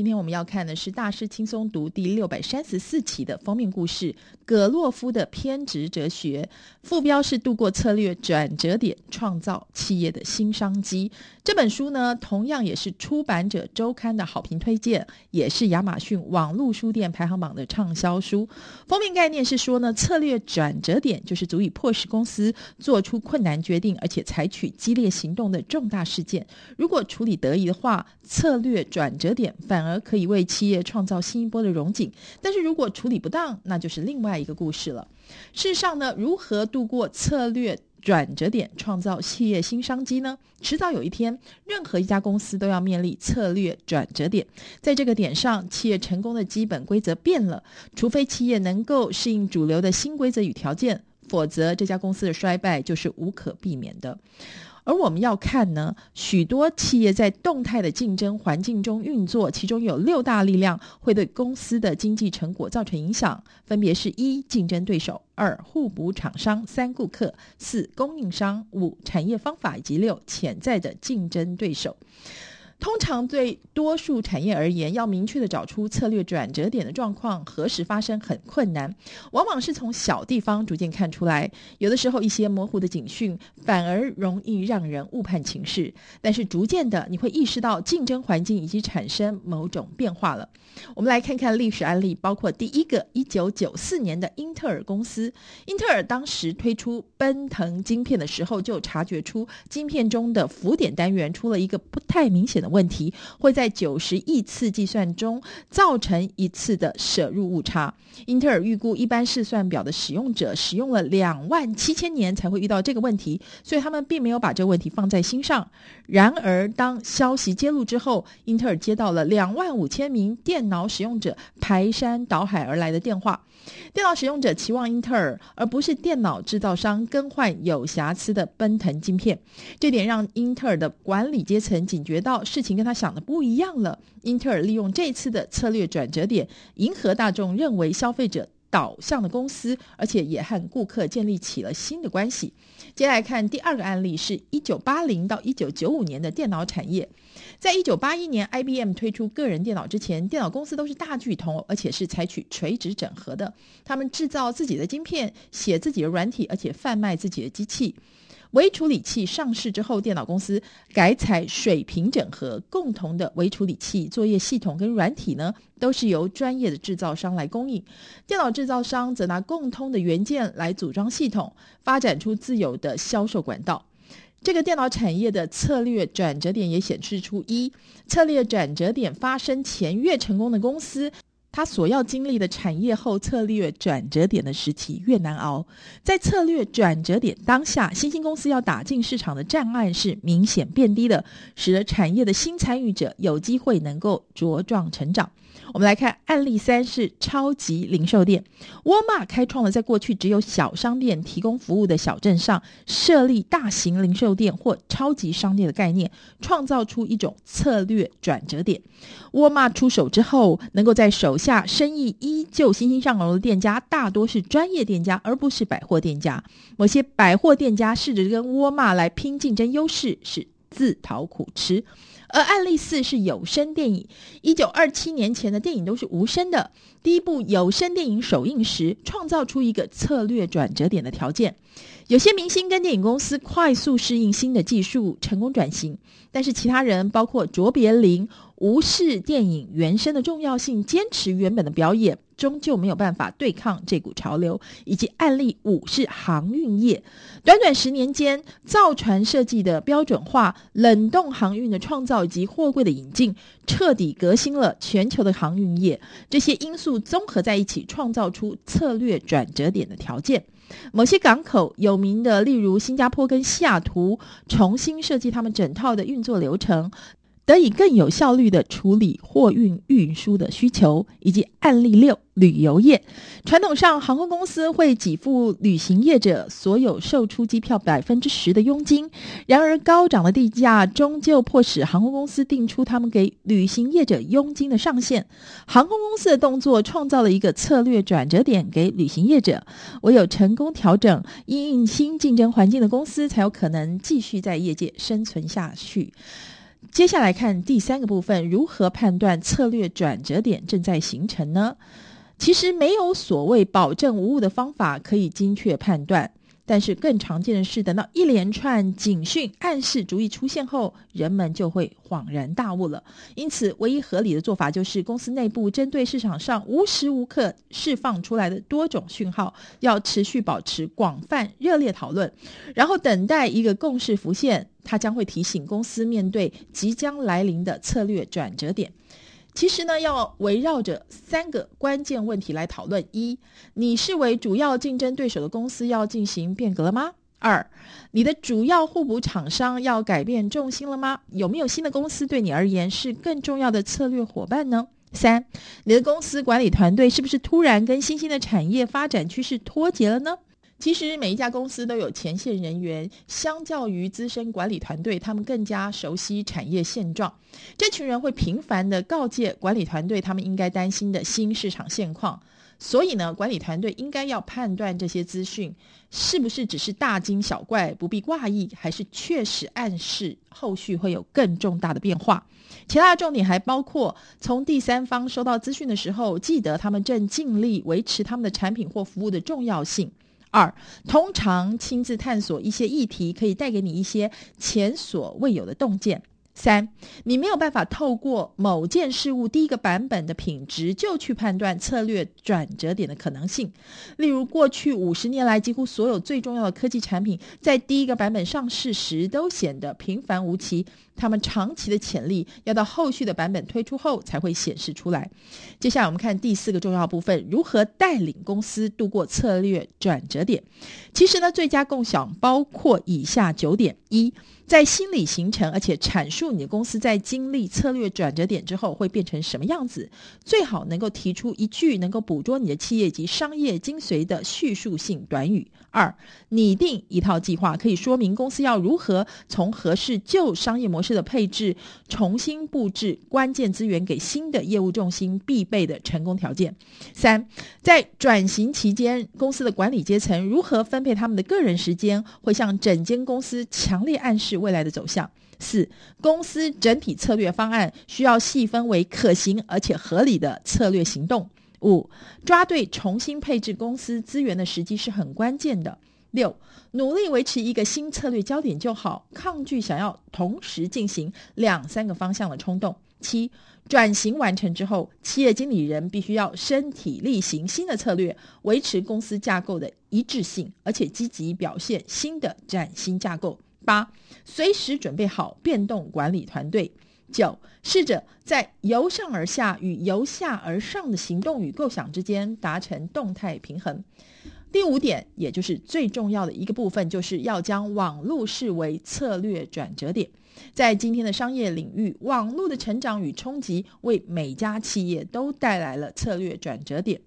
今天我们要看的是《大师轻松读》第六百三十四期的封面故事《葛洛夫的偏执哲学》，副标是“度过策略转折点，创造企业的新商机”。这本书呢，同样也是出版者周刊的好评推荐，也是亚马逊网络书店排行榜的畅销书。封面概念是说呢，策略转折点就是足以迫使公司做出困难决定，而且采取激烈行动的重大事件。如果处理得宜的话，策略转折点反而而可以为企业创造新一波的荣景。但是如果处理不当，那就是另外一个故事了。事实上呢，如何度过策略转折点，创造企业新商机呢？迟早有一天，任何一家公司都要面临策略转折点。在这个点上，企业成功的基本规则变了，除非企业能够适应主流的新规则与条件，否则这家公司的衰败就是无可避免的。而我们要看呢，许多企业在动态的竞争环境中运作，其中有六大力量会对公司的经济成果造成影响，分别是：一、竞争对手；二、互补厂商；三、顾客；四、供应商；五、产业方法；以及六、潜在的竞争对手。通常对多数产业而言，要明确的找出策略转折点的状况何时发生很困难，往往是从小地方逐渐看出来。有的时候，一些模糊的警讯反而容易让人误判情势。但是逐渐的，你会意识到竞争环境已经产生某种变化了。我们来看看历史案例，包括第一个，一九九四年的英特尔公司。英特尔当时推出奔腾晶片的时候，就察觉出晶片中的浮点单元出了一个不太明显的问题会在九十亿次计算中造成一次的摄入误差。英特尔预估一般试算表的使用者使用了两万七千年才会遇到这个问题，所以他们并没有把这个问题放在心上。然而，当消息揭露之后，英特尔接到了两万五千名电脑使用者排山倒海而来的电话。电脑使用者期望英特尔而不是电脑制造商更换有瑕疵的奔腾晶片，这点让英特尔的管理阶层警觉到事情跟他想的不一样了。英特尔利用这次的策略转折点，迎合大众认为消费者导向的公司，而且也和顾客建立起了新的关系。接下来看第二个案例，是一九八零到一九九五年的电脑产业。在一九八一年，IBM 推出个人电脑之前，电脑公司都是大巨头，而且是采取垂直整合的。他们制造自己的晶片，写自己的软体，而且贩卖自己的机器。微处理器上市之后，电脑公司改采水平整合，共同的微处理器作业系统跟软体呢，都是由专业的制造商来供应。电脑制造商则拿共通的元件来组装系统，发展出自有的销售管道。这个电脑产业的策略转折点也显示出：一、策略转折点发生前越成功的公司，他所要经历的产业后策略转折点的时期越难熬，在策略转折点当下，新兴公司要打进市场的障碍是明显变低的，使得产业的新参与者有机会能够茁壮成长。我们来看案例三，是超级零售店。沃尔玛开创了在过去只有小商店提供服务的小镇上设立大型零售店或超级商店的概念，创造出一种策略转折点。沃尔玛出手之后，能够在手下生意依旧欣欣向荣的店家，大多是专业店家，而不是百货店家。某些百货店家试着跟沃尔玛来拼竞争优势，是自讨苦吃。而案例四是有声电影。一九二七年前的电影都是无声的。第一部有声电影首映时，创造出一个策略转折点的条件。有些明星跟电影公司快速适应新的技术，成功转型。但是其他人，包括卓别林，无视电影原声的重要性，坚持原本的表演。终究没有办法对抗这股潮流，以及案例五是航运业。短短十年间，造船设计的标准化、冷冻航运的创造以及货柜的引进，彻底革新了全球的航运业。这些因素综合在一起，创造出策略转折点的条件。某些港口有名的，例如新加坡跟西雅图，重新设计他们整套的运作流程。得以更有效率地处理货运运输的需求，以及案例六旅游业。传统上，航空公司会给付旅行业者所有售出机票百分之十的佣金。然而，高涨的地价终究迫使航空公司定出他们给旅行业者佣金的上限。航空公司的动作创造了一个策略转折点给旅行业者。唯有成功调整因应新竞争环境的公司，才有可能继续在业界生存下去。接下来看第三个部分，如何判断策略转折点正在形成呢？其实没有所谓保证无误的方法可以精确判断。但是更常见的是，等到一连串警讯暗示逐一出现后，人们就会恍然大悟了。因此，唯一合理的做法就是公司内部针对市场上无时无刻释放出来的多种讯号，要持续保持广泛热烈讨论，然后等待一个共识浮现，它将会提醒公司面对即将来临的策略转折点。其实呢，要围绕着三个关键问题来讨论：一，你视为主要竞争对手的公司要进行变革了吗？二，你的主要互补厂商要改变重心了吗？有没有新的公司对你而言是更重要的策略伙伴呢？三，你的公司管理团队是不是突然跟新兴的产业发展趋势脱节了呢？其实每一家公司都有前线人员，相较于资深管理团队，他们更加熟悉产业现状。这群人会频繁地告诫管理团队他们应该担心的新市场现况。所以呢，管理团队应该要判断这些资讯是不是只是大惊小怪，不必挂意，还是确实暗示后续会有更重大的变化。其他的重点还包括，从第三方收到资讯的时候，记得他们正尽力维持他们的产品或服务的重要性。二，通常亲自探索一些议题，可以带给你一些前所未有的洞见。三，你没有办法透过某件事物第一个版本的品质就去判断策略转折点的可能性。例如，过去五十年来，几乎所有最重要的科技产品在第一个版本上市时都显得平凡无奇，他们长期的潜力要到后续的版本推出后才会显示出来。接下来我们看第四个重要部分：如何带领公司度过策略转折点。其实呢，最佳共享包括以下九点：一。在心理形成，而且阐述你的公司在经历策略转折点之后会变成什么样子，最好能够提出一句能够捕捉你的企业及商业精髓的叙述性短语。二，拟定一套计划，可以说明公司要如何从合适旧商业模式的配置，重新布置关键资源给新的业务重心必备的成功条件。三，在转型期间，公司的管理阶层如何分配他们的个人时间，会向整间公司强烈暗示未来的走向。四、公司整体策略方案需要细分为可行而且合理的策略行动。五、抓对重新配置公司资源的时机是很关键的。六、努力维持一个新策略焦点就好，抗拒想要同时进行两三个方向的冲动。七、转型完成之后，企业经理人必须要身体力行新的策略，维持公司架构的一致性，而且积极表现新的崭新架构。八、随时准备好变动管理团队。九、试着在由上而下与由下而上的行动与构想之间达成动态平衡。第五点，也就是最重要的一个部分，就是要将网络视为策略转折点。在今天的商业领域，网络的成长与冲击为每家企业都带来了策略转折点。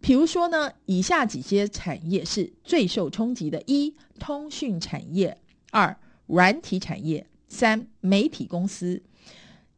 比如说呢，以下几些产业是最受冲击的：一、通讯产业。二、软体产业；三、媒体公司。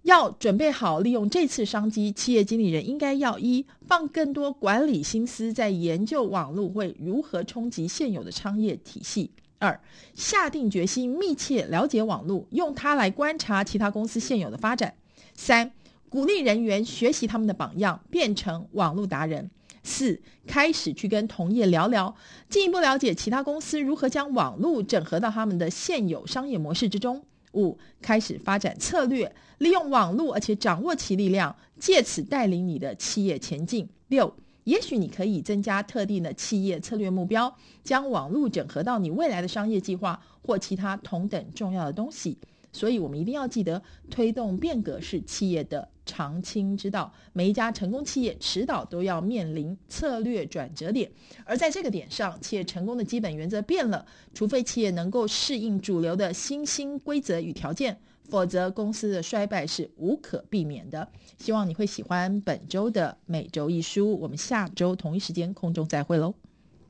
要准备好利用这次商机，企业经理人应该要一、放更多管理心思在研究网络会如何冲击现有的商业体系；二、下定决心密切了解网络，用它来观察其他公司现有的发展；三、鼓励人员学习他们的榜样，变成网络达人。四、开始去跟同业聊聊，进一步了解其他公司如何将网络整合到他们的现有商业模式之中。五、开始发展策略，利用网络而且掌握其力量，借此带领你的企业前进。六、也许你可以增加特定的企业策略目标，将网络整合到你未来的商业计划或其他同等重要的东西。所以，我们一定要记得，推动变革是企业的长青之道。每一家成功企业迟早都要面临策略转折点，而在这个点上，企业成功的基本原则变了。除非企业能够适应主流的新兴规则与条件，否则公司的衰败是无可避免的。希望你会喜欢本周的每周一书。我们下周同一时间空中再会喽。